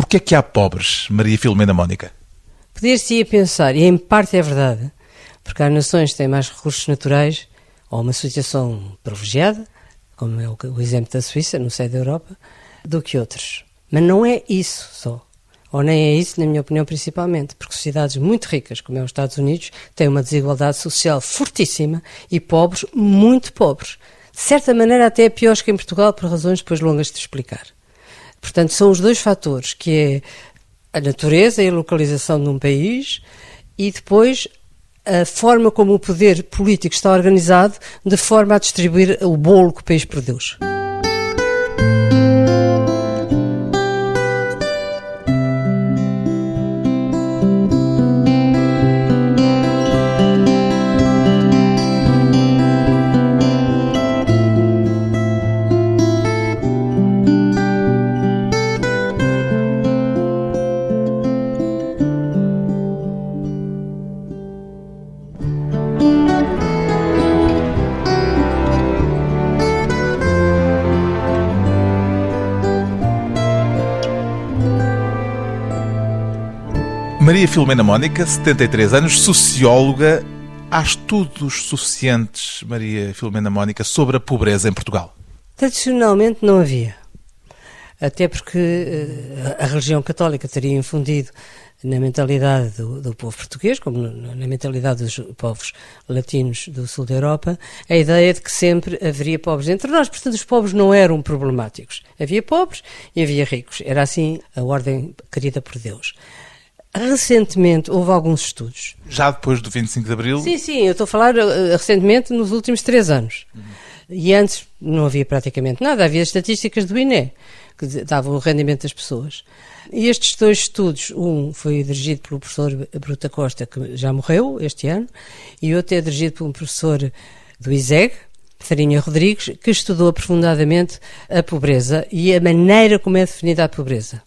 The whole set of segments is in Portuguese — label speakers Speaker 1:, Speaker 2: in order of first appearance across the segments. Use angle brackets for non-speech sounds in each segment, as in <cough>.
Speaker 1: Porquê é que há pobres, Maria Filomena Mónica?
Speaker 2: Poder-se-ia pensar, e em parte é verdade, porque há nações que têm mais recursos naturais ou uma situação privilegiada, como é o exemplo da Suíça, no seio da Europa, do que outros. Mas não é isso só. Ou nem é isso, na minha opinião, principalmente, porque sociedades muito ricas, como é os Estados Unidos, têm uma desigualdade social fortíssima e pobres, muito pobres. De certa maneira, até piores que em Portugal, por razões depois longas de explicar. Portanto, são os dois fatores, que é a natureza e a localização de um país e depois a forma como o poder político está organizado de forma a distribuir o bolo que o país produz.
Speaker 1: Maria Filomena Mónica, 73 anos, socióloga. Há estudos suficientes, Maria Filomena Mónica, sobre a pobreza em Portugal?
Speaker 2: Tradicionalmente não havia. Até porque eh, a religião católica teria infundido na mentalidade do, do, povo português, como na mentalidade dos povos latinos do sul da Europa, a ideia de que sempre haveria pobres entre nós. Portanto, os pobres não eram problemáticos. Havia pobres e havia ricos. Era assim a ordem querida por Deus. Recentemente houve alguns estudos.
Speaker 1: Já depois do 25 de Abril?
Speaker 2: Sim, sim, eu estou a falar uh, recentemente nos últimos três anos. Uhum. E antes não havia praticamente nada, havia estatísticas do INE que davam o rendimento das pessoas. E estes dois estudos, um foi dirigido pelo professor Bruta Costa, que já morreu este ano, e outro é dirigido por um professor do ISEG, Farinha Rodrigues, que estudou aprofundadamente a pobreza e a maneira como é definida a pobreza.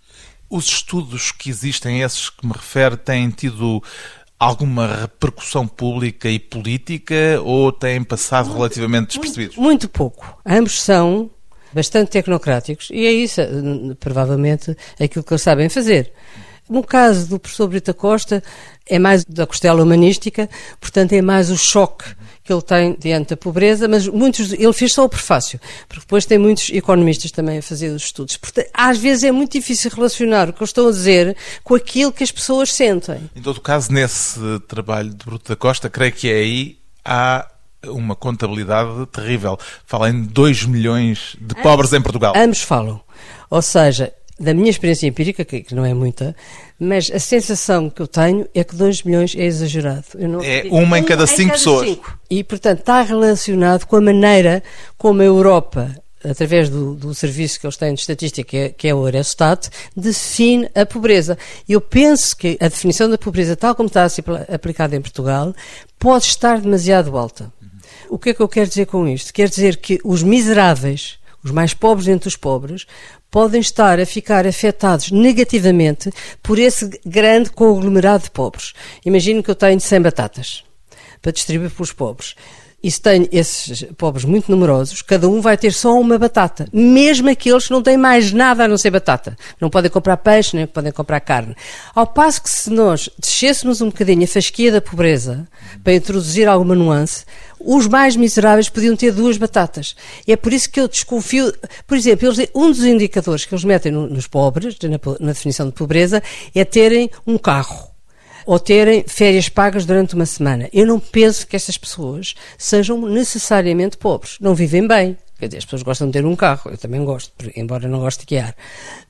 Speaker 1: Os estudos que existem, esses que me refere, têm tido alguma repercussão pública e política ou têm passado muito, relativamente despercebidos?
Speaker 2: Muito, muito pouco. Ambos são bastante tecnocráticos e é isso, provavelmente, aquilo que eles sabem fazer. No caso do professor Brita Costa, é mais da costela humanística, portanto é mais o choque que ele tem diante da pobreza, mas muitos, ele fez só o prefácio, porque depois tem muitos economistas também a fazer os estudos. Portanto, às vezes é muito difícil relacionar o que eu estou a dizer com aquilo que as pessoas sentem.
Speaker 1: Em todo caso, nesse trabalho de Bruto da Costa, creio que é aí há uma contabilidade terrível. Fala em 2 milhões de pobres em Portugal.
Speaker 2: Ambos falam. Ou seja, da minha experiência empírica, que não é muita, mas a sensação que eu tenho é que 2 milhões é exagerado.
Speaker 1: é uma em cada 5 pessoas.
Speaker 2: Cinco. E, portanto, está relacionado com a maneira como a Europa, através do, do serviço que eles têm de estatística, que é, que é o Eurostat, define a pobreza. Eu penso que a definição da pobreza, tal como está a ser aplicada em Portugal, pode estar demasiado alta. O que é que eu quero dizer com isto? Quer dizer que os miseráveis, os mais pobres entre os pobres, podem estar a ficar afetados negativamente por esse grande conglomerado de pobres. Imagino que eu tenho 100 batatas para distribuir para os pobres. E se tenho esses pobres muito numerosos, cada um vai ter só uma batata. Mesmo aqueles que não têm mais nada a não ser batata. Não podem comprar peixe, nem podem comprar carne. Ao passo que se nós descêssemos um bocadinho a fasquia da pobreza, para introduzir alguma nuance, os mais miseráveis podiam ter duas batatas. E é por isso que eu desconfio. Por exemplo, eles, um dos indicadores que eles metem no, nos pobres, na, na definição de pobreza, é terem um carro ou terem férias pagas durante uma semana. Eu não penso que estas pessoas sejam necessariamente pobres. Não vivem bem. Quer dizer, as pessoas gostam de ter um carro, eu também gosto, embora não goste de guiar.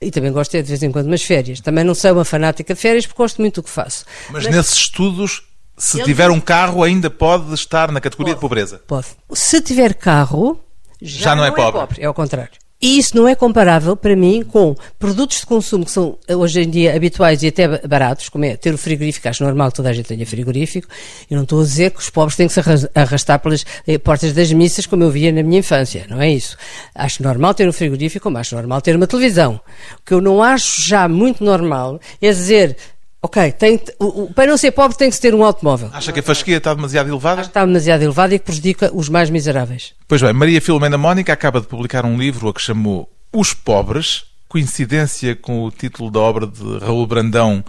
Speaker 2: E também gosto de ter de vez em quando umas férias. Também não sou uma fanática de férias porque gosto muito do que faço.
Speaker 1: Mas, Mas nesses estudos se Ele... tiver um carro, ainda pode estar na categoria
Speaker 2: pode,
Speaker 1: de pobreza?
Speaker 2: Pode. Se tiver carro, já, já não, é não, é, pobre. é pobre. É ao contrário. E isso não é comparável para mim com produtos de consumo que são hoje em dia habituais e até baratos, como é ter o frigorífico. Acho normal que toda a gente tenha frigorífico. Eu não estou a dizer que os pobres têm que se arrastar pelas eh, portas das missas como eu via na minha infância. Não é isso. Acho normal ter um frigorífico, como acho normal ter uma televisão. O que eu não acho já muito normal é dizer Ok, tem, o, o, para não ser pobre tem que se ter um automóvel.
Speaker 1: Acha que a fasquia está demasiado elevada?
Speaker 2: Acho que está demasiado elevada e que prejudica os mais miseráveis.
Speaker 1: Pois bem, Maria Filomena Mónica acaba de publicar um livro a que chamou Os Pobres, coincidência com o título da obra de Raul Brandão,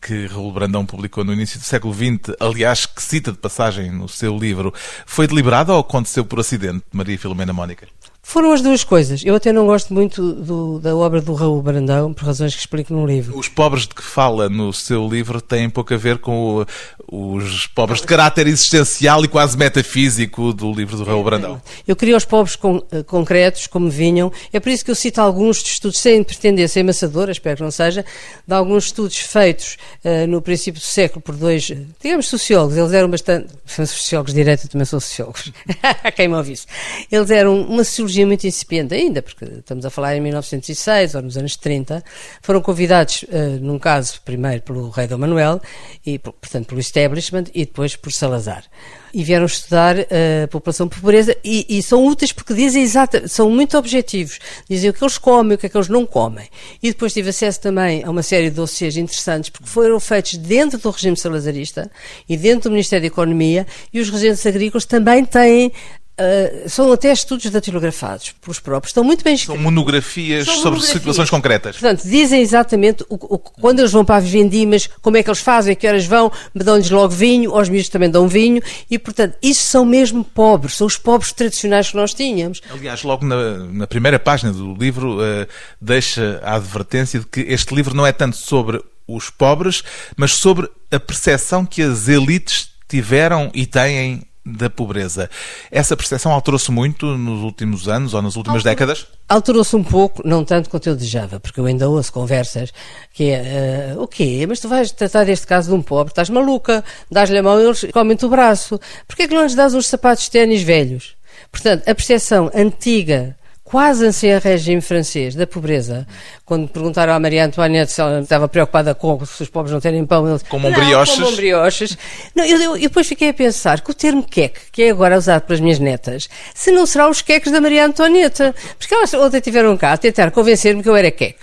Speaker 1: que Raul Brandão publicou no início do século XX, aliás, que cita de passagem no seu livro, foi deliberado ou aconteceu por acidente, Maria Filomena Mónica?
Speaker 2: Foram as duas coisas. Eu até não gosto muito do, da obra do Raul Brandão, por razões que explico no livro.
Speaker 1: Os pobres de que fala no seu livro têm pouco a ver com o, os pobres de caráter existencial e quase metafísico do livro do Raul Brandão.
Speaker 2: Eu queria os pobres com, uh, concretos, como vinham. É por isso que eu cito alguns estudos, sem pretender ser amassadora, espero que não seja, de alguns estudos feitos uh, no princípio do século por dois, digamos, sociólogos. Eles eram bastante. São <laughs> sociólogos de direito, também são sociólogos. <laughs> Quem me ouvisse. Eles eram uma sociologia tecnologia muito incipiente ainda, porque estamos a falar em 1906 ou nos anos 30, foram convidados, uh, num caso, primeiro pelo rei Dom Manuel, e, portanto, pelo establishment, e depois por Salazar. E vieram estudar uh, a população pobreza e, e, são úteis porque dizem exata, são muito objetivos. Dizem o que eles comem, o que é que eles não comem. E depois tive acesso também a uma série de dossiês interessantes porque foram feitos dentro do regime salazarista e dentro do Ministério da Economia e os regentes agrícolas também têm Uh, são até estudos datilografados pelos próprios, estão muito bem escritos.
Speaker 1: São monografias são sobre monografias. situações concretas.
Speaker 2: Portanto, dizem exatamente o, o, quando eles vão para as vendimas, como é que eles fazem, a que horas vão, dão-lhes logo vinho, aos miúdos também dão vinho, e portanto, isso são mesmo pobres, são os pobres tradicionais que nós tínhamos.
Speaker 1: Aliás, logo na, na primeira página do livro, uh, deixa a advertência de que este livro não é tanto sobre os pobres, mas sobre a percepção que as elites tiveram e têm da pobreza. Essa percepção alterou-se muito nos últimos anos ou nas últimas décadas?
Speaker 2: Alterou-se um pouco, não tanto quanto eu desejava, porque eu ainda ouço conversas que é, uh, o quê? Mas tu vais tratar deste caso de um pobre, estás maluca, dás-lhe a mão e eles comem-te o braço. Porquê é que não lhes dás uns sapatos de ténis velhos? Portanto, a percepção antiga quase ancien regime francês da pobreza, quando perguntaram à Maria Antoinette se ela estava preocupada com se os pobres não terem pão, ele
Speaker 1: como brioches.
Speaker 2: Como brioches. Não, eu, eu, eu, depois fiquei a pensar que o termo queque, que é agora usado pelas minhas netas, se não será os queques da Maria Antonieta, porque elas ontem tiveram cá a tentar convencer-me que eu era queque.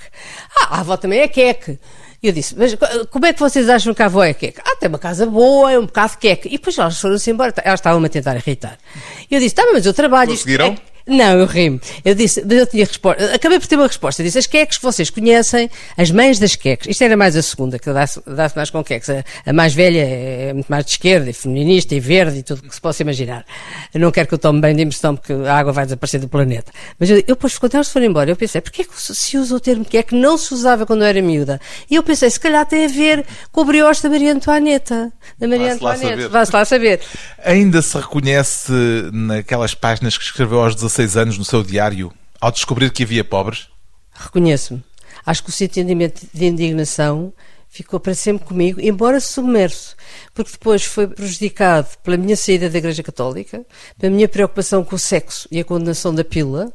Speaker 2: Ah, a avó também é queque. E eu disse, mas como é que vocês acham que a avó é queque? Ah, tem uma casa boa, é um bocado queque. E depois elas foram-se embora, elas estavam-me a tentar irritar. E eu disse, tá, mas eu trabalho...
Speaker 1: Conseguiram?
Speaker 2: Isto, é, não, eu rimo. Eu disse, eu tinha resposta. Acabei por ter uma resposta. Eu disse, as queques que vocês conhecem, as mães das queques. Isto era mais a segunda, que dá-se dá mais com queques. A, a, mais velha é muito mais de esquerda, e feminista, e verde, e tudo o que se possa imaginar. Eu não quero que eu tome bem de impressão, porque a água vai desaparecer do planeta. Mas eu, eu depois, quando elas foram embora, eu pensei, porquê que se usa o termo queque? Não se usava quando eu era miúda. E eu pensei, se calhar tem a ver com o brioche da Maria Antoineta. Da Maria Antoineta. Vá-se lá saber.
Speaker 1: Ainda se reconhece naquelas páginas que escreveu aos 16 anos no seu diário ao descobrir que havia pobres?
Speaker 2: Reconheço-me. Acho que o sentimento de indignação ficou para sempre comigo, embora submerso, porque depois foi prejudicado pela minha saída da Igreja Católica, pela minha preocupação com o sexo e a condenação da pílula,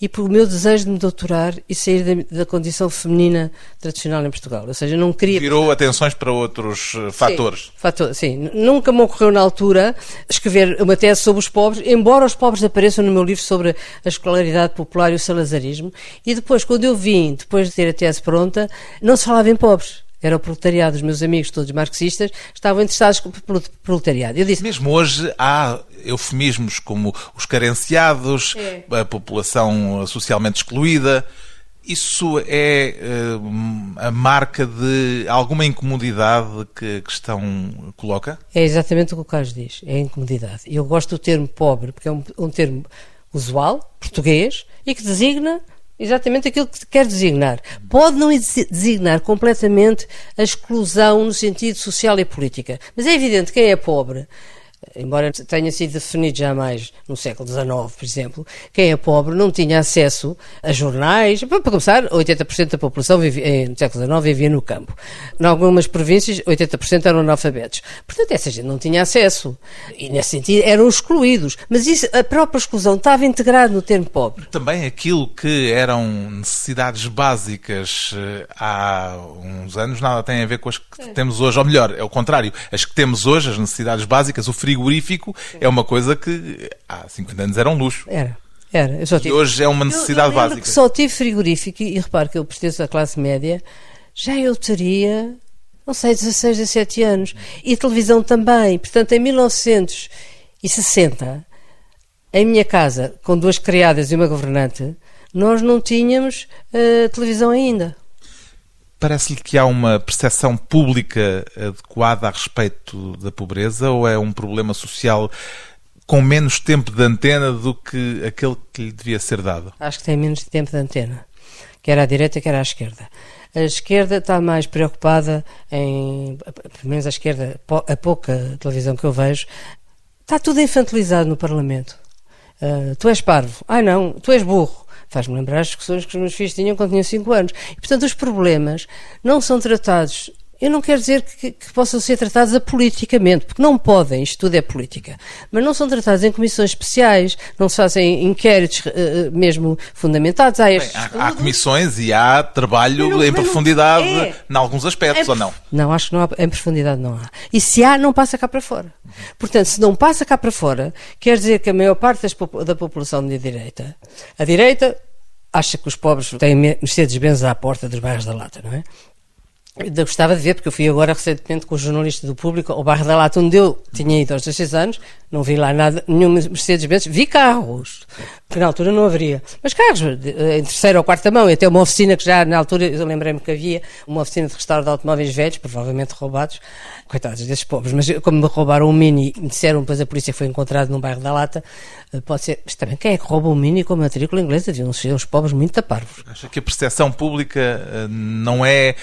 Speaker 2: e pelo meu desejo de me doutorar e sair da, da, condição feminina tradicional em Portugal. Ou seja, não queria.
Speaker 1: Virou atenções para outros uh, fatores.
Speaker 2: Sim, fator, sim. Nunca me ocorreu na altura escrever uma tese sobre os pobres, embora os pobres apareçam no meu livro sobre a escolaridade popular e o salazarismo. E depois, quando eu vim, depois de ter a tese pronta, não se falava em pobres era o proletariado. Os meus amigos, todos marxistas, estavam interessados pelo proletariado. Eu
Speaker 1: disse, Mesmo hoje há eufemismos como os carenciados, é. a população socialmente excluída. Isso é uh, a marca de alguma incomodidade que a questão coloca?
Speaker 2: É exatamente o que o Carlos diz, é a incomodidade. Eu gosto do termo pobre, porque é um, um termo usual, português, e que designa exatamente aquilo que quer designar. Pode não designar completamente a exclusão no sentido social e política, mas é evidente que quem é pobre embora tenha sido definido já mais no século XIX, por exemplo, quem é pobre não tinha acesso a jornais. Para começar, 80% da população vivia, eh, no século XIX vivia no campo. Em algumas províncias, 80% eram analfabetos. Portanto, essa gente não tinha acesso. E, nesse sentido, eram excluídos. Mas isso, a própria exclusão estava integrada no termo pobre.
Speaker 1: Também aquilo que eram necessidades básicas eh, há uns anos nada tem a ver com as que é. temos hoje. Ou melhor, é o contrário. As que temos hoje, as necessidades básicas, o frio frigorífico é uma coisa que há 50 anos era um luxo.
Speaker 2: Era. Era. Eu só tive...
Speaker 1: E hoje é uma necessidade
Speaker 2: eu, eu
Speaker 1: básica.
Speaker 2: Que só tive frigorífico e, e repare que eu pertenço à classe média, já eu teria, não sei, 16, 17 anos. E televisão também. Portanto, em 1960, em minha casa, com duas criadas e uma governante, nós não tínhamos uh, televisão ainda.
Speaker 1: Parece-lhe que há uma percepção pública adequada a respeito da pobreza ou é um problema social com menos tempo de antena do que aquele que lhe devia ser dado?
Speaker 2: Acho que tem menos tempo de antena, quer à direita, quer à esquerda. A esquerda está mais preocupada em, pelo menos a esquerda, a pouca televisão que eu vejo, está tudo infantilizado no Parlamento. Uh, tu és parvo. Ah, não, tu és burro. Faz-me lembrar as discussões que os meus filhos tinham quando tinham 5 anos. E, portanto, os problemas não são tratados eu não quero dizer que, que, possam ser tratados apoliticamente, porque não podem, isto tudo é política, mas não são tratados em comissões especiais, não se fazem inquéritos uh, mesmo fundamentados.
Speaker 1: Há, Bem, há, há, comissões e há trabalho não, em profundidade é. em alguns aspectos,
Speaker 2: é,
Speaker 1: ou não?
Speaker 2: Não, acho que não há, em profundidade não há. E se há, não passa cá para fora. Portanto, se não passa cá para fora, quer dizer que a maior parte das, da população de direita, a direita acha que os pobres têm Mercedes-Benz à porta dos bairros da Lata, não é? Eu gostava de ver, porque eu fui agora recentemente com o jornalista do público ao bairro da Lata, onde eu tinha ido aos 16 anos, não vi lá nada, nenhum Mercedes-Benz, vi carros, que na altura não haveria, mas carros em terceira ou quarta mão, e até uma oficina que já na altura, eu lembrei-me que havia, uma oficina de restauro de automóveis velhos, provavelmente roubados, coitados desses pobres, mas como me roubaram um Mini, me disseram, depois a polícia foi encontrado num bairro da Lata, eh, pode ser, mas também quem é que rouba um Mini com matrícula inglesa? Deviam ser os pobres muito taparvos.
Speaker 1: Acha que a percepção pública eh, não é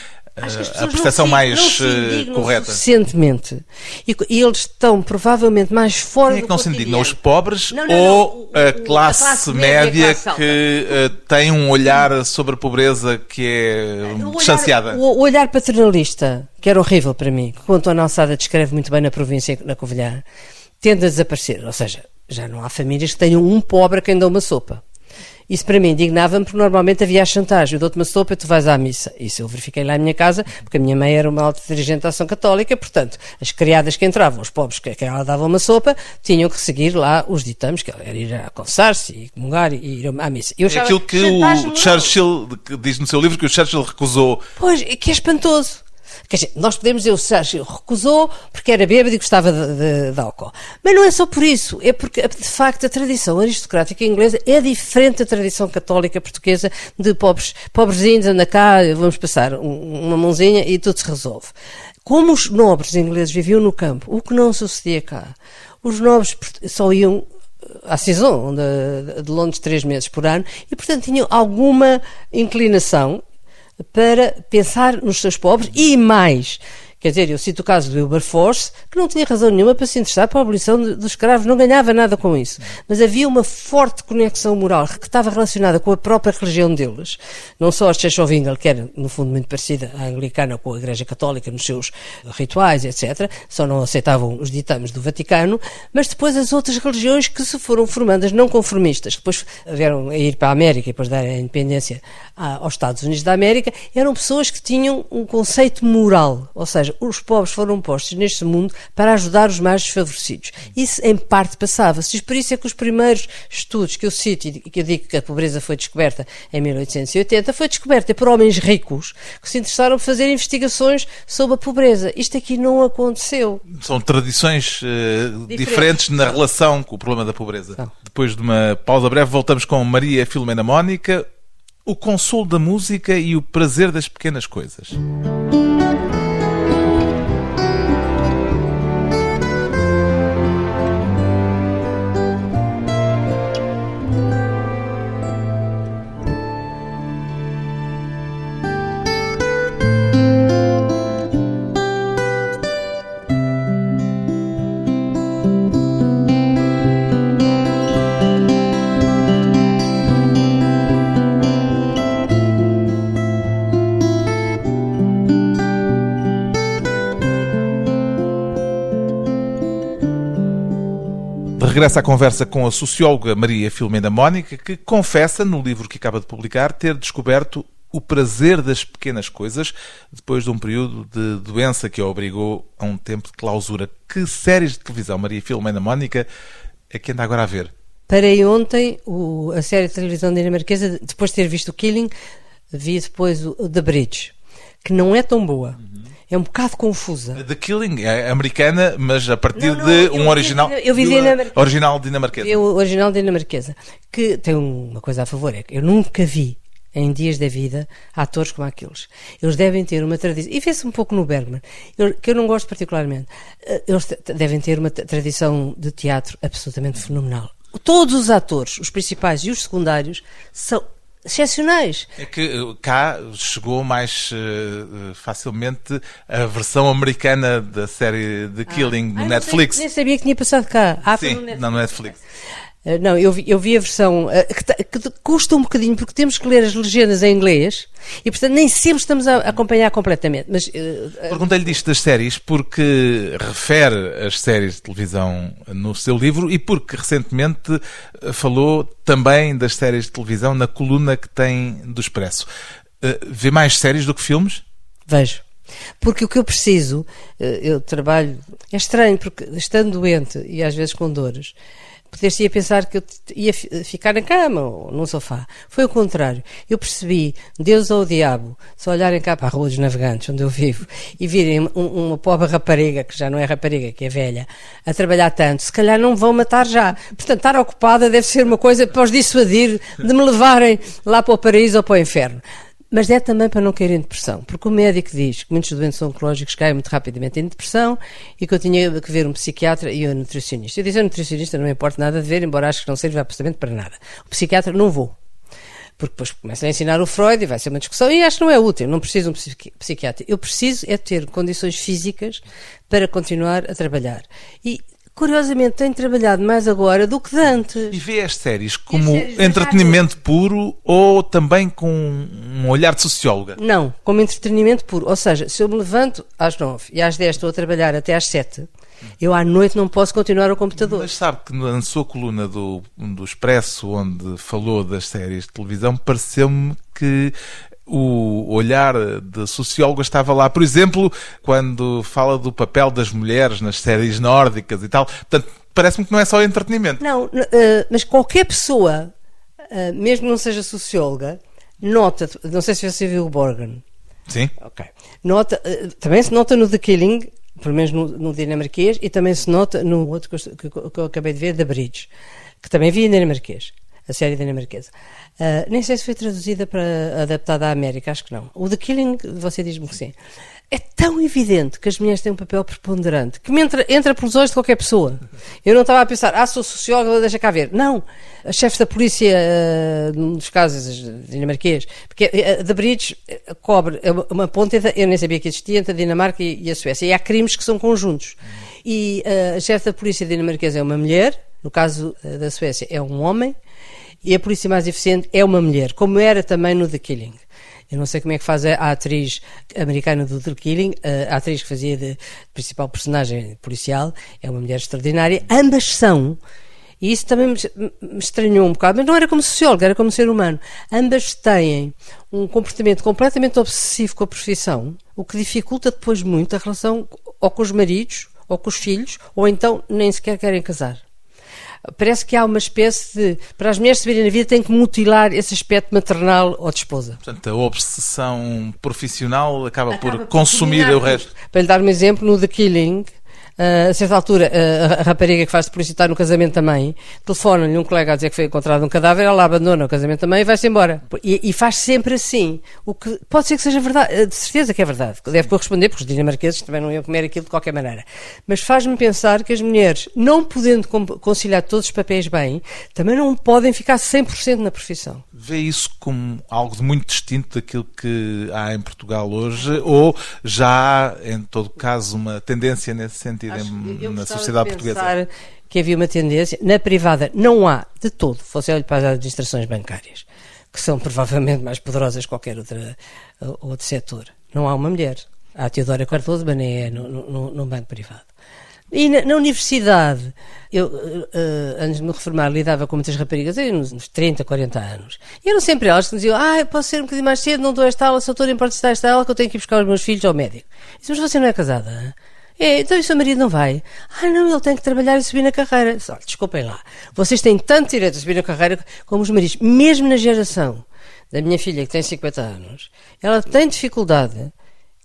Speaker 1: a percepção mais
Speaker 2: não
Speaker 1: correta.
Speaker 2: Suficientemente. E, e, eles estão provavelmente mais fora
Speaker 1: Quem é que não se indignam? Os pobres não, não, ou o, a, classe a, classe média, classe que uh, tem um olhar sobre a pobreza que é o distanciada?
Speaker 2: Olhar, o, o, olhar paternalista, que era horrível para mim, que o António Alçada descreve muito bem na província, na Covilhã, tende a desaparecer. Ou seja, já não há famílias que tenham um pobre a quem dá uma sopa. Isso para mim indignava-me porque normalmente havia a chantagem. Eu dou-te uma sopa e tu vais à missa. Isso eu verifiquei lá em minha casa, porque a minha mãe era uma alta dirigente da ação católica, portanto, as criadas que entravam, os pobres que, que ela dava uma sopa, tinham que seguir lá os ditames, que era ir a confessar-se e comungar e ir à missa.
Speaker 1: Eu é aquilo que o Churchill diz no seu livro que o Churchill recusou.
Speaker 2: Pois, que é espantoso. Quer dizer, nós podemos dizer o Sérgio recusou porque era bêbado e gostava de, de, de, álcool. Mas não é só por isso, é porque, de facto, a tradição aristocrática inglesa é diferente da tradição católica portuguesa de pobres, pobrezinhos, anda cá, vamos passar uma mãozinha e tudo se resolve. Como os nobres ingleses viviam no campo, o que não sucedia cá, os nobres só iam à saison de, de Londres três meses por ano e, portanto, tinham alguma inclinação para pensar nos seus pobres e mais. Quer dizer, eu cito o caso do Wilberforce, que não tinha razão nenhuma para se interessar pela abolição dos escravos, não ganhava nada com isso. Mas havia uma forte conexão moral que estava relacionada com a própria religião deles. Não só a Church que era, no fundo, muito parecida à anglicana com a Igreja Católica nos seus rituais, etc., só não aceitavam os ditames do Vaticano, mas depois as outras religiões que se foram formando, as não conformistas, que depois vieram a ir para a América e depois dar a independência aos Estados Unidos da América, eram pessoas que tinham um conceito moral, ou seja, seja, os pobres foram postos neste mundo para ajudar os mais desfavorecidos. Isso, em parte, passava-se. Por isso é que os primeiros estudos que eu cito e que eu digo que a pobreza foi descoberta em 1880, foi descoberta por homens ricos que se interessaram por fazer investigações sobre a pobreza. Isto aqui não aconteceu.
Speaker 1: São tradições uh, diferentes. diferentes. na relação com o problema da pobreza. Não. Depois de uma pausa breve, voltamos com Maria Filomena Mónica, o consolo da música e o prazer das pequenas coisas. Regressa à conversa com a socióloga Maria Filomena Mónica, que confessa no livro que acaba de publicar ter descoberto o prazer das pequenas coisas depois de um período de doença que a obrigou a um tempo de clausura. Que séries de televisão, Maria Filomena Mónica, é que anda agora a ver?
Speaker 2: Parei ontem o, a série de televisão dinamarquesa, depois de ter visto o Killing, vi depois o The Bridge, que não é tão boa. Uhum é um bocado confusa.
Speaker 1: The Killing é americana, mas a partir
Speaker 2: Não, não,
Speaker 1: de
Speaker 2: eu
Speaker 1: um original.
Speaker 2: eu vi
Speaker 1: original dinamarquesa.
Speaker 2: O original dinamarquesa, que tem uma coisa a favor, é que eu nunca vi em dias da vida atores como aqueles. Eles devem ter uma tradição, e vê-se um pouco no Bergman, eu- que eu não gosto particularmente, eh, eles devem ter uma tradição de teatro absolutamente fenomenal. Todos os atores, os principais e os secundários, são excepcionais.
Speaker 1: É que eh, cá chegou mais eh, facilmente a versão americana da série The Killing no
Speaker 2: Ah, não
Speaker 1: Netflix.
Speaker 2: sei, nem sabia que tinha passado cá. Ah,
Speaker 1: Sim,
Speaker 2: no Netflix.
Speaker 1: não no Netflix.
Speaker 2: Uh, Não, eu vi, eu vi a versão uh, que, que custa um bocadinho porque temos que ler as legendas em inglês e, portanto, nem sempre estamos a acompanhar completamente. Mas uh, uh,
Speaker 1: Perguntei-lhe disto das séries porque refere as séries de televisão no seu livro e porque recentemente eh, falou também das séries de televisão na coluna que tem do Expresso. Eh, Vê mais séries do que filmes?
Speaker 2: vejo. Porque o que eu preciso, eu trabalho. É estranho, porque estando doente e às vezes com dores, poder-se pensar que eu ia fi- ficar na cama ou num sofá. Foi o contrário. Eu percebi, Deus ou o diabo, se olharem cá para a Rua dos Navegantes, onde eu vivo, e virem um- uma pobre rapariga, que já não é rapariga, que é velha, a trabalhar tanto, se calhar não me vão matar já. Portanto, estar ocupada deve ser uma coisa para os dissuadir de me levarem lá para o paraíso ou para o inferno. Mas é também para não cair em depressão, porque o médico diz que muitos doentes oncológicos caem muito rapidamente em depressão e que eu tinha que ver um psiquiatra e um nutricionista. Eu disse ao nutricionista não me importa nada de ver, embora acho que não serve absolutamente para nada. O psiquiatra não vou. Porque depois começam a ensinar o Freud e vai ser uma discussão e acho que não é útil, não preciso de um psiqui- psiquiatra. Eu preciso é ter condições físicas para continuar a trabalhar. E, curiosamente, tenho trabalhado mais agora do que antes.
Speaker 1: E vê as séries como
Speaker 2: séries já
Speaker 1: entretenimento puro ou também com um olhar de socióloga?
Speaker 2: Não, como entretenimento puro. Ou seja, se eu me levanto às nove e às dez estou a trabalhar até às sete, eu à noite não posso continuar ao computador.
Speaker 1: Mas sabe que na sua coluna do, do Expresso, onde falou das séries de televisão, pareceu-me que o olhar de socióloga estava lá. Por exemplo, quando fala do papel das mulheres nas séries nórdicas e tal. Portanto, parece-me que não é só entretenimento.
Speaker 2: Não, eh, mas qualquer pessoa, eh, mesmo que não seja socióloga, nota, não sei se você viu o Borgen,
Speaker 1: Sim.
Speaker 2: Ok. Nota, eh, também se nota no The Killing, pelo menos no, no dinamarquês, e também se nota no outro que, eu- que eu acabei de ver, The Bridge, que também vi em dinamarquês, a série dinamarquesa. Ah, nem sei se foi traduzida para adaptada à América, acho que não. O The Killing, você diz-me que sim. É tão evidente que as mulheres têm um papel preponderante que me entra, entra pelos olhos de qualquer pessoa. Eu não estava a pensar, ah, sou socióloga, deixa cá ver. Não. A chefe da polícia, num dos casos dinamarquês, porque a The Bridge eh, cobre é uma- ponte, eu nem sabia que existia, entre a Dinamarca e, e a Suécia. E há crimes que são conjuntos. E ah, a chefe da polícia dinamarquesa é uma mulher, no caso da Suécia é um homem, e a polícia mais eficiente é uma mulher, como era também no The Killing. Eu não sei como é que faz a, atriz americana do The Killing, a, atriz que fazia de principal personagem policial, é uma mulher extraordinária. Ambas são, e isso também me, me estranhou um bocado, mas não era como socióloga, era como ser humano. Ambas têm um comportamento completamente obsessivo com a profissão, o que dificulta depois muito a relação ou com os maridos, ou com os filhos, ou então nem sequer querem casar. Parece que há uma espécie de. Para as mulheres subirem na vida, têm que mutilar esse aspecto maternal ou de esposa.
Speaker 1: Portanto, a obsessão profissional acaba,
Speaker 2: Acaba
Speaker 1: por consumir
Speaker 2: dominar
Speaker 1: o resto.
Speaker 2: Para lhe dar um exemplo, no The Killing, a certa altura, ah, a rapariga que faz de está no casamento também, telefona-lhe um colega a dizer que foi encontrado um cadáver, ela abandona o casamento também e vai-se embora. E, e faz sempre assim. O que pode ser que seja verdade, ah, de certeza que é verdade. Deve corresponder, porque os dinamarqueses também não iam comer aquilo de qualquer maneira. Mas faz-me pensar que as mulheres, não podendo conciliar todos os papéis bem, também não podem ficar 100% na profissão.
Speaker 1: Vê isso como algo de muito distinto daquilo que há em Portugal hoje ou já há, em todo caso, uma tendência nesse sentido
Speaker 2: Acho-
Speaker 1: na sociedade
Speaker 2: de
Speaker 1: portuguesa?
Speaker 2: que havia uma tendência. Na privada não há de todo. Fosse olho para as administrações bancárias, que são provavelmente mais poderosas que qualquer outra, uh, outro setor. Não há uma mulher. Há a Teodora Cardoso, mas nem é no, no, no banco privado. E na, na universidade, eu, uh, antes de me reformar, lidava com muitas raparigas, eu, nos uns 30, 40 anos. E eram sempre elas que me diziam: Ah, eu posso ser um bocadinho mais cedo, não dou esta aula, só estou em parte esta aula que eu tenho que ir buscar os meus filhos ao médico. Eu disse, mas você não é casada? É, então e o seu marido não vai? Ah, não, ele tem que trabalhar e subir na carreira. Desculpem lá. Vocês têm tanto direito a subir na carreira como os maridos. Mesmo na geração da minha filha, que tem 50 anos, ela tem dificuldade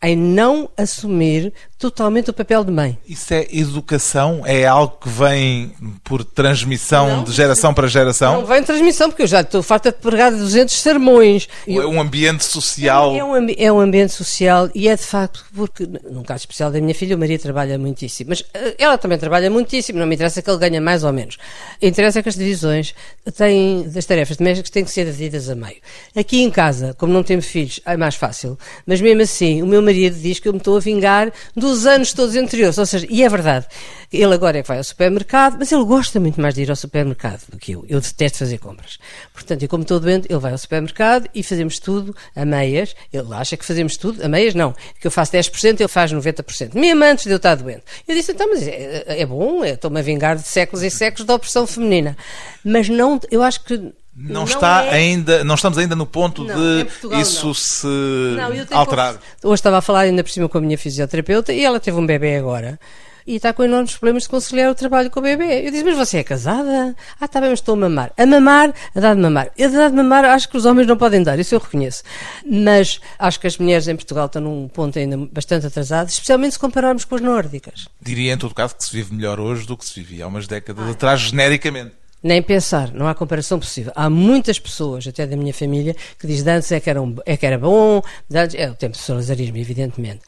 Speaker 2: em não assumir totalmente o papel de mãe.
Speaker 1: Isso é educação? É algo que vem por transmissão
Speaker 2: Não,
Speaker 1: de geração para geração?
Speaker 2: Não vem transmissão, porque eu já estou farta de pregar 200 sermões.
Speaker 1: Ou é um ambiente social?
Speaker 2: É um, ambi- é um ambiente social e é de facto, porque no caso especial da minha filha, o Maria trabalha muitíssimo, mas eh, ela também trabalha muitíssimo, não me interessa que ele ganhe mais ou menos. Interessa que as divisões têm, das tarefas domésticas têm que ser divididas a meio. Aqui em casa, como não temos filhos, é mais fácil, mas mesmo assim, o meu marido diz que eu me estou a vingar dos anos todos anteriores, ou seja, e é verdade. Ele agora é que vai ao supermercado, mas ele gosta muito mais de ir ao supermercado do que eu. Eu detesto fazer compras. Portanto, eu como estou doente, ele vai ao supermercado e fazemos tudo a meias. Ele acha que fazemos tudo a meias, não. Que eu faço 10%, ele faz 90%. Mesmo antes de eu estar doente. Eu disse, então, mas é, é bom, é, estou-me a vingar de séculos e séculos da opressão feminina. Mas não, eu acho que
Speaker 1: Não, está
Speaker 2: é-
Speaker 1: ainda, não estamos ainda no ponto
Speaker 2: Não,
Speaker 1: de
Speaker 2: Portugal,
Speaker 1: isso
Speaker 2: não.
Speaker 1: se
Speaker 2: Não,
Speaker 1: alterar.
Speaker 2: Hoje estava a falar ainda por cima com a minha fisioterapeuta e ela teve um bebê agora. E está com enormes problemas de conciliar o trabalho com o bebê. Eu disse, mas você é casada? Ah, está bem, mas estou a mamar. A mamar, a dar de mamar. Eu a dar de mamar acho que os homens não podem dar, isso eu reconheço. Mas acho que as mulheres em Portugal estão num ponto ainda bastante atrasado, especialmente se compararmos com as nórdicas.
Speaker 1: Diria, em todo caso, que se vive melhor hoje do que se vivia há umas décadas atrás, genericamente.
Speaker 2: Nem pensar, não há comparação possível. Há muitas pessoas, até da minha família, que de antes é que era, um- é, que era bom, antes, é o tempo do salazarismo, evidentemente.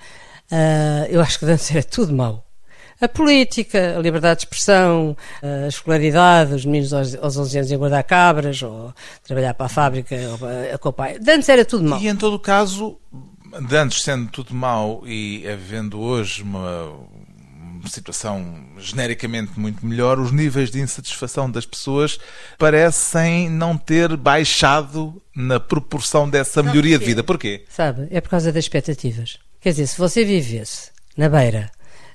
Speaker 2: Ah, eu acho que antes era tudo mau. A política, a liberdade de expressão, a escolaridade, os meninos aos, aos 11 anos iam guardar cabras, ou trabalhar para a fábrica, ou para, com o pai. De antes era tudo mau.
Speaker 1: E em todo caso, de antes sendo tudo mau e havendo hoje uma situação genericamente muito melhor, os níveis de insatisfação das pessoas parecem não ter baixado na proporção dessa melhoria de vida. Porquê?
Speaker 2: Sabe? É por causa das expectativas. Quer dizer, se você vivesse na beira,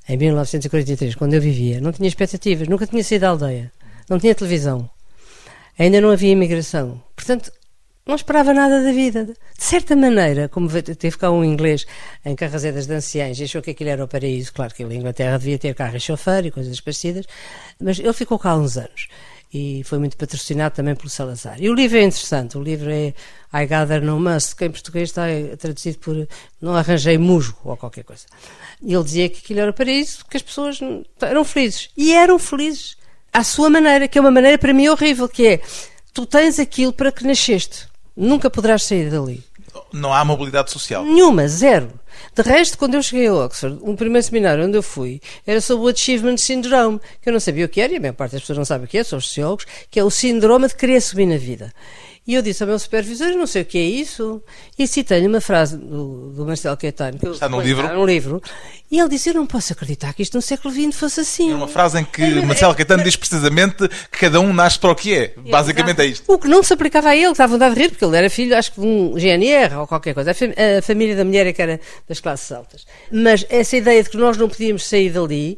Speaker 2: em 1943, quando eu vivia, não tinha expectativas, nunca tinha saído da aldeia, não tinha televisão, ainda não havia imigração. Portanto, não esperava nada da vida. De certa maneira, como ve- teve cá um inglês em Carrazedas de Anciães achou que aquilo era o paraíso, claro que a Inglaterra devia ter carro e chofer e coisas parecidas, mas ele ficou cá há uns anos e foi muito patrocinado também pelo Salazar. E o livro é interessante, o livro é I Gather No Must, que em português está traduzido por Não Arranjei Musgo ou qualquer coisa. E ele dizia que aquilo era o paraíso, que as pessoas eram felizes. E eram felizes. À sua maneira, que é uma maneira para mim horrível, que é, tu tens aquilo para que nasceste. Nunca poderás sair dali.
Speaker 1: Não há mobilidade social.
Speaker 2: Nenhuma, zero. De resto, quando eu cheguei a Oxford, um primeiro seminário onde eu fui era sobre o Achievement Syndrome, que eu não sabia o que era, e a maior parte das pessoas não sabe o que é, são os sociólogos, que é o síndrome de querer subir na vida. E eu disse ao meu supervisor, eu não sei o que é isso, e citei-lhe uma frase do, do Marcelo Caetano, que
Speaker 1: Está
Speaker 2: pois,
Speaker 1: livro?
Speaker 2: Está no livro, e ele disse, eu não posso acreditar que isto no século XX fosse assim.
Speaker 1: É uma frase em que
Speaker 2: É,
Speaker 1: Marcelo Caetano diz precisamente que cada um nasce para o que é. Basicamente é isto.
Speaker 2: O que não se aplicava a ele, que estava a vontade de rir, porque ele era filho, acho que de um GNR ou qualquer coisa. A, fam- a família da mulher é que era das classes altas. Mas essa ideia de que nós não podíamos sair dali,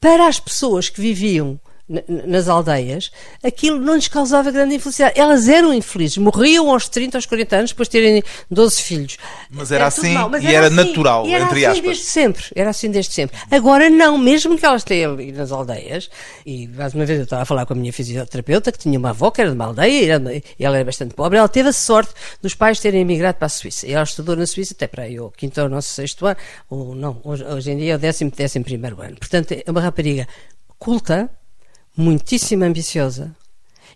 Speaker 2: para as pessoas que viviam nas aldeias, aquilo não lhes causava grande infelicidade. Elas eram infelizes, morriam aos 30, aos 40 anos, depois de terem 12 filhos.
Speaker 1: Mas era
Speaker 2: tudo
Speaker 1: assim
Speaker 2: mau, mas
Speaker 1: e era natural,
Speaker 2: e era
Speaker 1: entre
Speaker 2: assim
Speaker 1: aspas.
Speaker 2: desde sempre, era assim desde sempre. Agora não, mesmo que elas tenham ali nas aldeias, e mais uma vez eu estava a falar com a minha fisioterapeuta, que tinha uma avó que era de uma aldeia, e era- e ela era bastante pobre, ela teve a sorte dos pais terem emigrado para a Suíça. E ela estudou na Suíça até para aí, o quinto ou nosso sexto ano, ou não, hoje, hoje em dia é o décimo, décimo primeiro ano. Portanto, é uma rapariga culta, muitíssimo ambiciosa,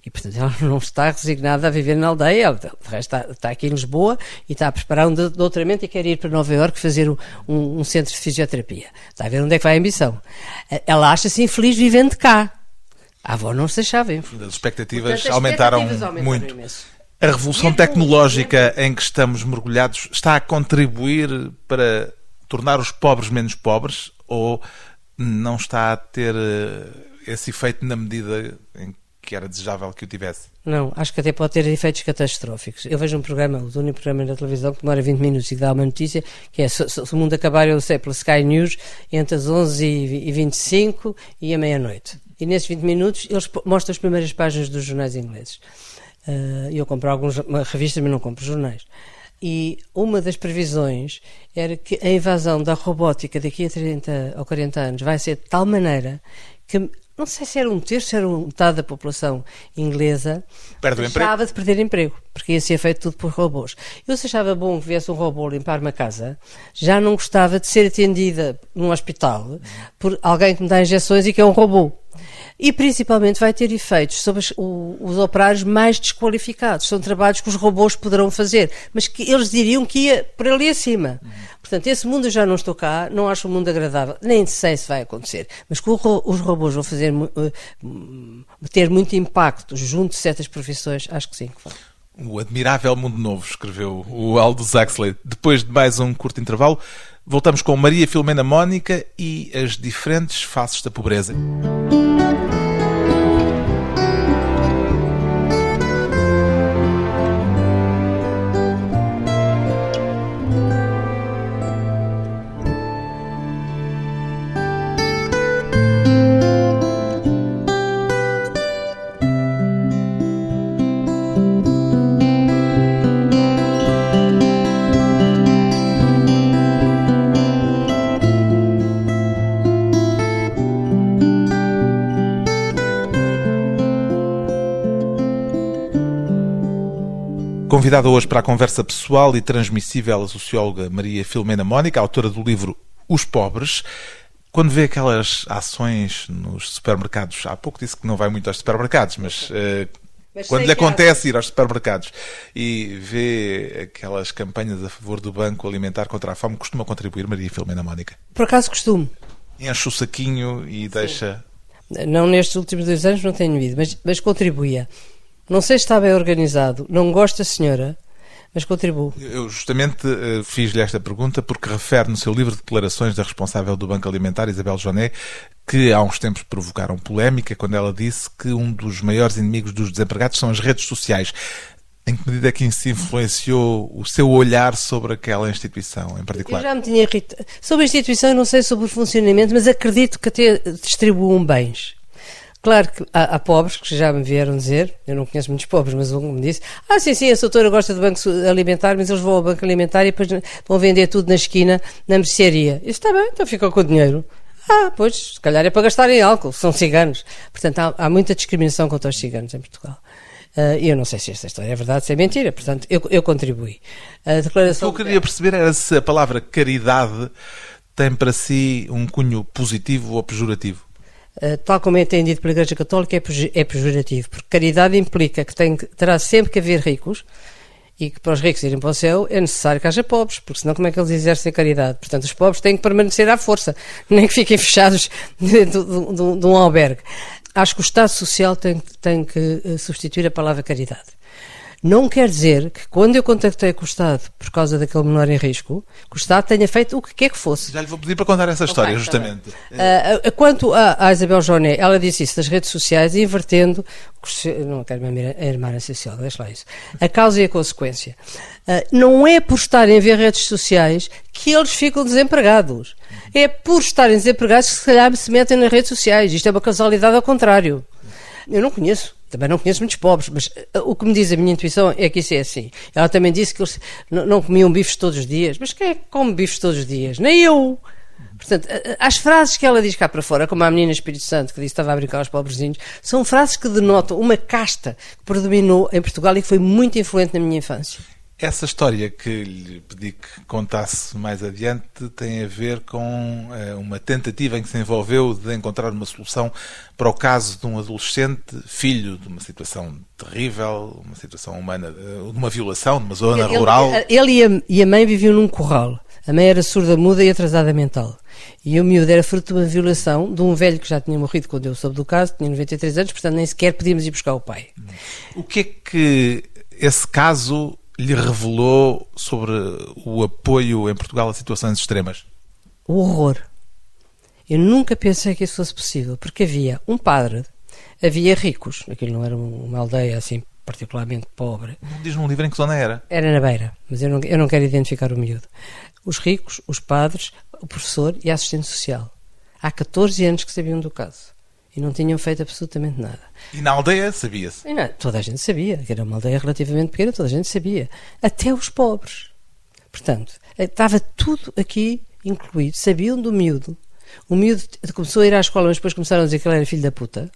Speaker 2: e, portanto, ela <laughs> não está resignada a viver na aldeia. Ela, de resto, está, está aqui em Lisboa e está a preparar um doutoramento e quer ir para Nova Iorque fazer um, um- centro de fisioterapia. Está a ver onde é que vai a ambição. Ela acha-se infeliz vivendo cá. A avó não se achava infeliz.
Speaker 1: As expectativas
Speaker 2: Portanto, as
Speaker 1: aumentaram
Speaker 2: expectativas aumentaram
Speaker 1: muito.
Speaker 2: imenso.
Speaker 1: A revolução
Speaker 2: é
Speaker 1: tecnológica em que estamos mergulhados está a contribuir para tornar os pobres menos pobres ou não está a ter eh, esse efeito na medida em que era desejável que o tivesse?
Speaker 2: Não, acho que até pode ter efeitos catastróficos. Eu vejo um programa, o único programa na televisão que demora 20 minutos e que dá uma notícia, que é se, se o mundo acabar, eu sei, pela Sky News, entre as 11 e 25 e a meia-noite. E nesses 20 minutos eles mostram as primeiras páginas dos jornais ingleses. Ah, eu compro algumas revistas, mas não compro jornais. E uma das previsões era que a invasão da robótica daqui a 30 ou 40 anos vai ser de tal maneira que não sei se era um terço, era metade da população inglesa,
Speaker 1: Perde
Speaker 2: deixava de perder emprego, porque ia ser feito tudo por robôs. Eu se achava bom que viesse um robô limpar uma casa, já não gostava de ser atendida num hospital por alguém que me dá injeções e que é um robô. E principalmente vai ter efeitos sobre os, os operários mais desqualificados. São trabalhos que os robôs poderão fazer, mas que eles diriam que ia por ali acima. Portanto, esse mundo eu já não estou cá, não acho um mundo agradável, nem sei se vai acontecer. Mas que os robôs vão fazer, eh, ter muito impacto junto de certas profissões, acho que sim.
Speaker 1: O Admirável Mundo Novo, escreveu o Aldous Huxley. Depois de mais um curto intervalo, voltamos com Maria Filomena Mónica e as diferentes faces da pobreza. Convidada hoje para a conversa pessoal e transmissível a socióloga Maria Filomena Mónica, autora do livro Os Pobres. Quando vê aquelas ações nos supermercados, há pouco disse que não vai muito aos supermercados, mas, eh,
Speaker 2: Mas
Speaker 1: quando lhe acontece ir aos supermercados e vê aquelas campanhas a favor do Banco Alimentar contra a Fome, costuma contribuir, Maria Filomena Mónica?
Speaker 2: Por acaso costumo.
Speaker 1: Enche o saquinho e deixa.
Speaker 2: Não nestes últimos dois anos não tenho ido, mas, mas contribuía. Não sei se está bem organizado, não gosto da senhora, mas contribuo.
Speaker 1: Eu justamente eh, fiz-lhe esta pergunta porque refere no seu livro de declarações da responsável do Banco Alimentar, Isabel Joné, que há uns tempos provocaram polémica quando ela disse que um dos maiores inimigos dos desempregados são as redes sociais. Em que medida é que isso influenciou o seu olhar sobre aquela instituição em
Speaker 2: Eu
Speaker 1: particular?
Speaker 2: já me tinha irritado. Sobre a instituição, eu não sei sobre o funcionamento, mas acredito que até distribuam bens. Claro que há, há pobres que já me vieram dizer, eu não conheço muitos pobres, mas um me disse: Ah, sim, sim, a doutora gosta do banco alimentar, mas eles vão ao banco alimentar e depois vão vender tudo na esquina, na mercearia. Isso está bem, então ficam com o dinheiro. Ah, pois, se calhar é para gastar em álcool, são ciganos. Portanto, há, há muita discriminação contra os ciganos em Portugal. Ah, E eu não sei se esta história é verdade, se é mentira, portanto, eu, eu contribuí. A
Speaker 1: O que
Speaker 2: declaração.
Speaker 1: eu queria perceber era se a palavra caridade tem para si um cunho positivo ou pejorativo.
Speaker 2: Uh, tal como é entendido pela Igreja Católica, é é pejorativo, porque caridade implica que, tem terá sempre que haver ricos e que para os ricos irem para o céu é necessário que haja pobres, porque senão como é que eles exercem a caridade? Portanto, os pobres têm que permanecer à força, <laughs> nem que fiquem fechados <laughs> dentro de, de- de um albergue. Acho que o Estado Social tem, tem que eh, substituir a palavra caridade. Não quer dizer que quando eu contactei com o Estado por causa daquele menor em risco, que o Estado tenha feito o que quer que fosse.
Speaker 1: Já lhe vou pedir para contar essa história,
Speaker 2: tá
Speaker 1: justamente.
Speaker 2: Ah, ah, quanto à, Isabel Joné, ela disse isso das redes sociais, invertendo, não quero me armar a socióloga, deixa lá isso, a causa e a consequência. Ah, não é por estarem a ver redes sociais que eles ficam desempregados. É por estarem desempregados que se calhar se metem nas redes sociais. Isto é uma causalidade ao contrário. Eu não conheço. Também não conheço muitos pobres, mas ah, o que me diz a minha intuição é que isso é assim. Ela também disse que eles não, comiam bifes todos os dias. Mas quem é que come bifes todos os dias? Nem eu. Portanto, a- a- as frases que ela diz cá para fora, como a menina Espírito Santo, que disse que estava a brincar aos pobrezinhos, são frases que denotam uma casta que predominou em Portugal e que foi muito influente na minha infância.
Speaker 1: Essa história que lhe pedi que contasse mais adiante tem a ver com eh, uma tentativa em que se envolveu de encontrar uma solução para o caso de um adolescente, filho de uma situação terrível, uma situação humana, eh, de uma violação numa zona
Speaker 2: Ele-
Speaker 1: rural.
Speaker 2: Ele, e, a, e a mãe viviam num corral. A mãe era surda, muda e atrasada mental. E o miúdo era fruto de uma violação de um velho que já tinha morrido quando eu soube do caso, tinha 93 anos, portanto nem sequer podíamos ir buscar o pai.
Speaker 1: O que é que esse caso lhe revelou sobre o apoio em Portugal a situações extremas?
Speaker 2: O horror. Eu nunca pensei que isso fosse possível, porque havia um padre, havia ricos, aquilo não era uma aldeia assim particularmente pobre,
Speaker 1: Não diz num livro em que zona era.
Speaker 2: era na beira, mas eu não, eu não quero identificar o miúdo. Os ricos, os padres, o professor e a assistente social. Há 14 anos que sabiam do caso e não tinham feito absolutamente nada.
Speaker 1: E na aldeia sabia-se.
Speaker 2: Toda a gente sabia, que era uma aldeia relativamente pequena, toda a gente sabia. Até os pobres. Portanto, estava tudo aqui incluído. Sabiam do miúdo. O miúdo começou a ir à escola, mas depois começaram a dizer que ele era filho da puta.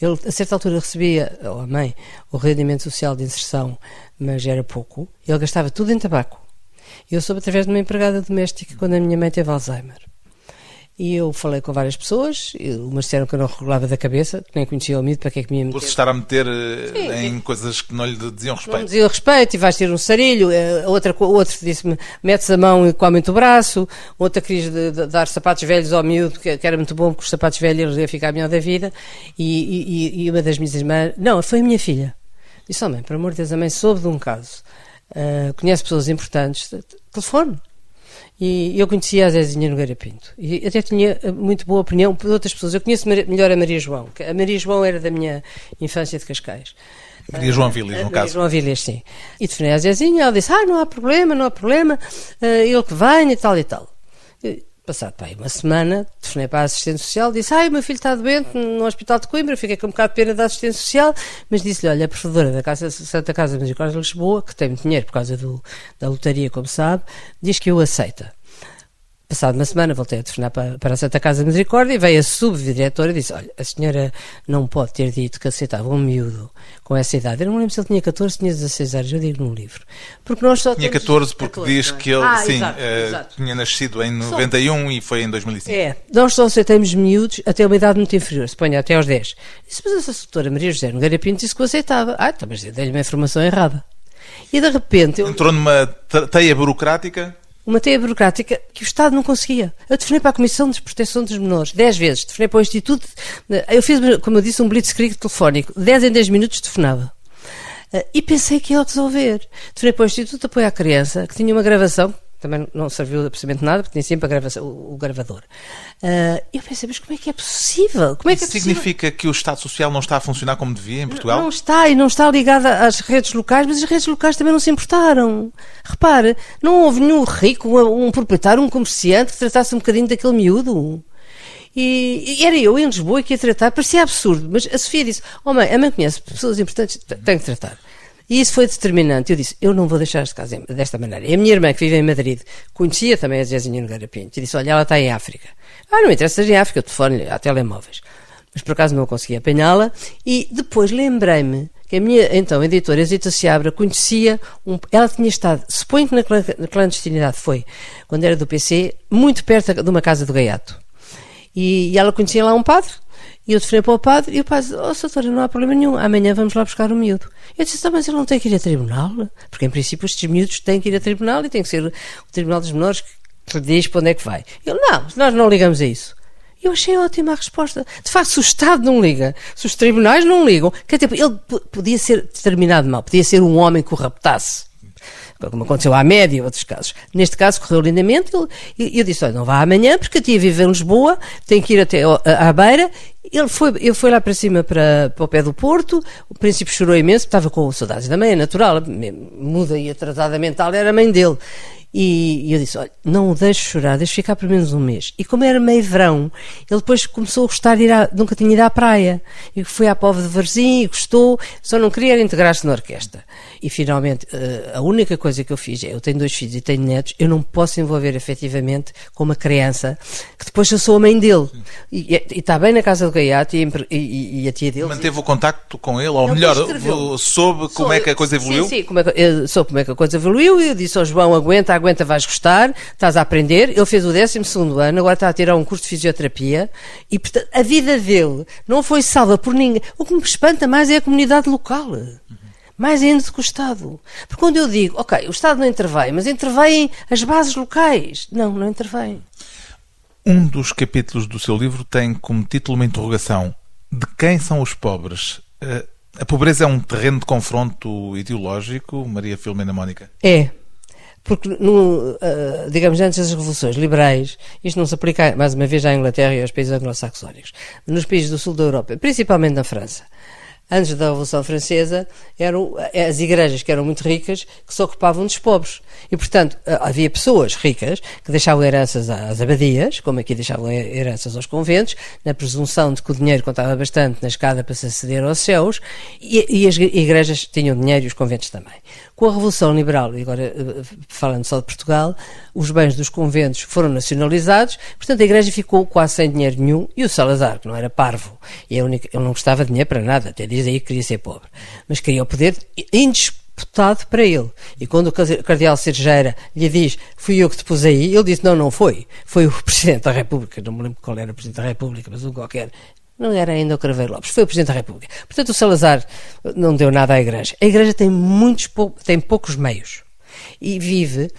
Speaker 2: Ele, a certa altura, recebia, ou a mãe, o rendimento social de inserção, mas era pouco. Ele gastava tudo em tabaco. Eu soube através de uma empregada doméstica quando a minha mãe teve Alzheimer. E eu falei com várias pessoas, umas disseram que eu não regulava da cabeça, que nem conhecia o mito, para que é que me ia meter.
Speaker 1: Por se estar a meter eh, sim, em coisas que não lhe diziam respeito.
Speaker 2: Não diziam respeito, e vais ter um sarilho. Eh, outra, outro disse-me, metes a mão e come-te o braço. Outra quis dar sapatos velhos ao miúdo, que, era muito bom, porque os sapatos velhos ia ficar melhor da vida. E, e, e, uma das minhas irmãs, não, foi a minha filha. Disse, oh mãe, por amor de Deus, a mãe soube de um caso. Uh, conhece pessoas importantes, telefone. E eu conhecia a Zezinha Nogueira Pinto. E até tinha eh, muito boa opinião por outras pessoas. Eu conheço melhor a Maria João. A Maria João era da minha infância de Cascais.
Speaker 1: Maria João Vilas, no
Speaker 2: Maria
Speaker 1: caso.
Speaker 2: João Vilas, sim. E telefonei a Zezinha, ela disse, ah, não há problema, não há problema, uh, ele que venha e tal e tal. Passado pá, uma semana, telefonei para a assistente social, disse, ai, o meu filho está doente no hospital de Coimbra, fiquei com um bocado de pena da assistente social, mas disse-lhe, olha, a professora da casa, Santa Casa Misericórdia de Lisboa, que tem muito dinheiro por causa do, da lotaria, como sabe, diz que o aceita. Passado uma semana voltei a telefonar para, para a Santa Casa de Misericórdia e veio a subdiretora e disse: Olha, a senhora não pode ter dito que aceitava um miúdo com essa idade. Eu não me lembro se ele tinha 14, tinha 16 anos, eu digo no livro.
Speaker 1: Porque nós só tinha 14 porque 14, diz é? que ele ah, sim, exato, uh, exato. tinha nascido em 91 só, e foi em 2005.
Speaker 2: É, nós só aceitamos miúdos até uma idade muito inferior, se ponha até aos 10. Disse, mas essa doutora Maria José Nogueira Pinto disse que o aceitava. Ah, então, mas dei-lhe uma informação errada. E de repente. Eu...
Speaker 1: Entrou numa teia burocrática
Speaker 2: uma teia burocrática que o Estado não conseguia. Eu telefonei para a Comissão de Proteção dos Menores, dez vezes. Telefonei para o Instituto. Eu fiz, como eu disse, um blitzkrieg telefónico. Dez em dez minutos telefonava. Eh, e pensei que ia resolver. Telefonei para o Instituto de Apoio à Criança, que tinha uma gravação também não serviu de absolutamente nada, porque tinha sempre a gravação, o, o gravador. Uh, eu pensei, mas como é que é possível? Como é que
Speaker 1: é significa que o Estado Social não está a funcionar como devia em Portugal?
Speaker 2: Não, não está, e não está ligado às redes locais, mas as redes locais também não se importaram. Repare, não houve nenhum rico, um, proprietário, um comerciante que tratasse um bocadinho daquele miúdo. E, e, era eu em Lisboa que ia tratar, parecia absurdo, mas a Sofia disse: Oh mãe, a mãe conhece pessoas importantes, tem que tratar. E isso foi determinante. Eu disse, eu não vou deixar este caso desta maneira. E a minha irmã, que vive em Madrid, conhecia também a Zezinha Nogueira Pinto, e disse, olha, ela está em África. Ah, não interessa em África, eu telefone há telemóveis. Mas por acaso não consegui apanhá-la. E depois lembrei-me que a minha, então, editora Zita Seabra conhecia, um, ela tinha estado, suponho que na clandestinidade foi, quando era do PC, muito perto de uma casa do Gaiato. E, e ela conhecia lá um padre, e eu telefonei para o padre e o padre disse, oh, doutora, não há problema nenhum, amanhã vamos lá buscar o miúdo. Eu disse, tá, mas ele não tem que ir a tribunal? Porque, em princípio, estes miúdos têm que ir a tribunal e tem que ser o Tribunal dos Menores que diz para onde é que vai. Ele, não, nós não ligamos a isso. Eu achei ótima a resposta. De facto, se o Estado não liga, se os tribunais não ligam, quer dizer, ele podia ser determinado mal, podia ser um homem que o raptasse como aconteceu à média em outros casos. Neste caso correu lindamente, e eu disse, olha, não vá amanhã, porque a tia vive em Lisboa, tem que ir até à beira, ele foi, ele foi lá para cima, para, para o pé do Porto, o príncipe chorou imenso, estava com saudades da mãe, é natural, muda e atrasada mental, era a mãe dele. E, e, eu disse: Olha, não o deixo chorar, deixo ficar pelo menos um mês. E como era meio verão, ele depois começou a gostar de ir à, nunca tinha ido à praia. E foi à Povo de Varzim e gostou, só não queria integrar-se na orquestra. E finalmente, eh, a única coisa que eu fiz é: eu tenho dois filhos e tenho netos, eu não posso envolver efetivamente com uma criança que depois eu sou a mãe dele. E, e está bem na casa do Gaiato e, e, a tia dele.
Speaker 1: Manteve o contacto com ele, ou melhor, soube como é que a coisa evoluiu?
Speaker 2: Sim, sim, como é que, soube como é que a coisa evoluiu e eu disse ao João: aguenta, aguenta, vais gostar, estás a aprender. Ele fez o 12 ano, agora está a tirar um curso de fisioterapia e portanto, a vida dele não foi salva por ninguém. O que me espanta mais é a comunidade local mais ainda do que o Estado. Porque quando eu digo, ok, o Estado não intervém, mas intervêm as bases locais. Não, não intervém.
Speaker 1: Um dos capítulos do seu livro tem como título uma interrogação: De quem são os pobres? Eh, a pobreza é um terreno de confronto ideológico, Maria Filomena Mónica?
Speaker 2: É. Porque, no, uh, digamos, antes das revoluções liberais, isto não se aplica, mais uma vez, à Inglaterra e aos países anglo-saxónicos, nos países do sul da Europa, principalmente na França antes da Revolução Francesa, eram as igrejas que eram muito ricas que se ocupavam dos pobres. E, portanto, havia pessoas ricas que deixavam heranças às abadias, como aqui deixavam heranças aos conventos, na presunção de que o dinheiro contava bastante na escada para se aceder aos céus, e, e as igrejas tinham dinheiro e os conventos também. Com a Revolução Liberal, e agora eh, falando só de Portugal, os bens dos conventos foram nacionalizados, portanto a Igreja ficou quase sem dinheiro nenhum e o Salazar, que não era parvo, e única, ele não gostava de dinheiro para nada, até diz aí que queria ser pobre, mas queria o poder indisputado para ele. E quando o cardeal Sergeira lhe diz, fui eu que te pus aí, ele disse, não, não foi, foi o <laughs> Presidente da República, não me lembro qual era o Presidente da República, mas um qualquer, não era ainda o Craveiro Lopes, foi o Presidente da República. Portanto, o Salazar não deu nada à Igreja. A Igreja tem, muitos, tem poucos meios e vive.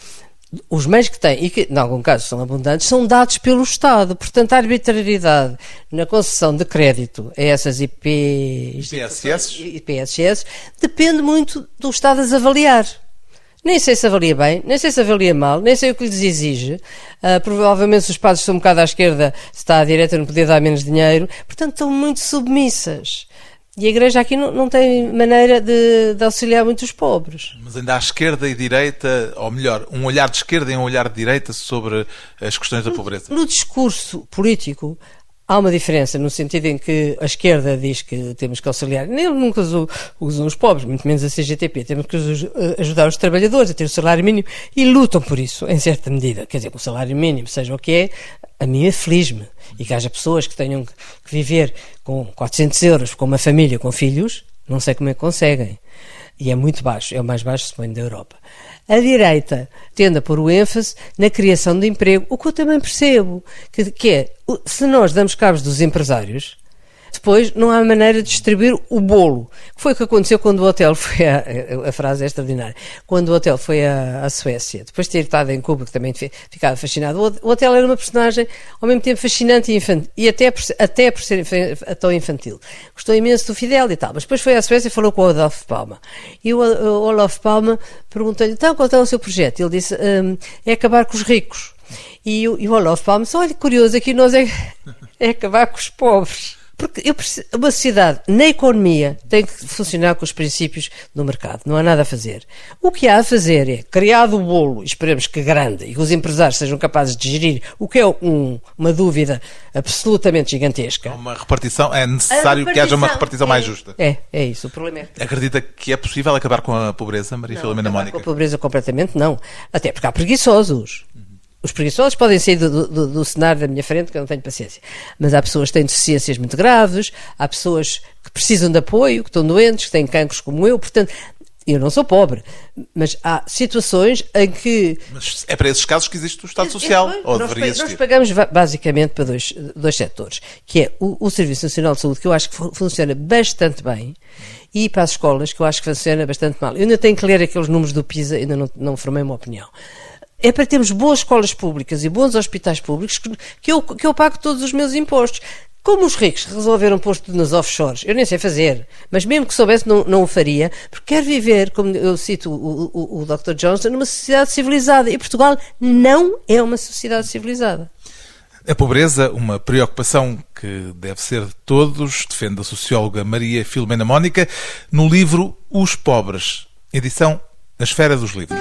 Speaker 2: Os meios que tem, e que em algum caso são abundantes, são dados pelo Estado. Portanto, a arbitrariedade na concessão de crédito a essas IP...
Speaker 1: IPSS?
Speaker 2: IPSS depende muito do Estado as avaliar. Nem sei se avalia bem, nem sei se avalia mal, nem sei o que lhes exige. Uh, provavelmente se os padres estão um bocado à esquerda, se está à direita não podia dar menos dinheiro. Portanto, estão muito submissas. E a Igreja aqui não, não tem maneira de, de, auxiliar muitos pobres.
Speaker 1: Mas ainda há esquerda e direita, ou melhor, um olhar de esquerda e um olhar de direita sobre as questões da pobreza.
Speaker 2: No, no discurso político, Há uma diferença no sentido em que a esquerda diz que temos que auxiliar, nem nunca usam, usam os pobres, muito menos a CGTP, temos que ajudar os trabalhadores a ter o salário mínimo e lutam por isso, em certa medida. Quer dizer, que o salário mínimo, seja o que é, a mim aflige-me. E que haja pessoas que tenham que viver com 400 euros, com uma família, com filhos, não sei como é que conseguem. E é muito baixo, é o mais baixo, suponho, da Europa. A direita tende a pôr o ênfase na criação de emprego, o que eu também percebo, que, que é, se nós damos cabos dos empresários, depois não há maneira de distribuir o bolo. Foi o que aconteceu quando o hotel foi a, a, frase é extraordinária. Quando o hotel foi à, à Suécia, depois de ter estado em Cuba, que também ficava fascinado, o, hotel era uma personagem ao mesmo tempo fascinante e, infantil, e até, por, até por ser tão infantil. Gostou imenso do Fidel e tal, mas depois foi à Suécia e falou com o Adolfo Palma. E o, o Olaf Palma perguntou-lhe, então, qual é o seu projeto? Ele disse, um, é acabar com os ricos. E, e o Olaf Palma disse, olha, curioso, aqui nós é, <laughs> é acabar com os pobres. Porque eu preciso, uma sociedade na economia tem que funcionar com os princípios do mercado. Não há nada a fazer. O que há a fazer é criar o bolo, esperemos que grande, e que os empresários sejam capazes de gerir, o que é um, uma dúvida absolutamente gigantesca.
Speaker 1: Uma repartição, é necessário repartição, que haja uma repartição
Speaker 2: é,
Speaker 1: mais justa.
Speaker 2: É, é isso. O problema é.
Speaker 1: Acredita que é possível acabar com a pobreza, Maria
Speaker 2: não,
Speaker 1: Filomena Mónica?
Speaker 2: Com a pobreza completamente, não. Até porque há preguiçosos. Os preguiçosos podem sair do, do, do, cenário da minha frente, que eu não tenho paciência. Mas há pessoas que têm deficiências muito graves, há pessoas que precisam de apoio, que estão doentes, que têm cancros como eu, portanto, eu não sou pobre, mas há situações em que.
Speaker 1: Mas é para esses casos que existe o Estado Social, é, ou deveria existir?
Speaker 2: Nós pagamos basicamente para dois, dois setores, que é o, o Serviço Nacional de Saúde, que eu acho que funciona bastante bem, e para as escolas, que eu acho que funciona bastante mal. Eu ainda tenho que ler aqueles números do PISA, ainda não, não formei uma opinião é para termos boas escolas públicas e bons hospitais públicos que, que, eu, que eu pago todos os meus impostos. Como os ricos resolveram pôr tudo nos offshores, eu nem sei fazer, mas mesmo que soubesse, não, não o faria, porque quero viver, como eu cito o, o, o Dr. Johnson, numa sociedade civilizada. E Portugal não é uma sociedade civilizada.
Speaker 1: A pobreza, uma preocupação que deve ser de todos, defende a socióloga Maria Filomena Mónica, no livro Os Pobres, edição A Esfera dos Livros.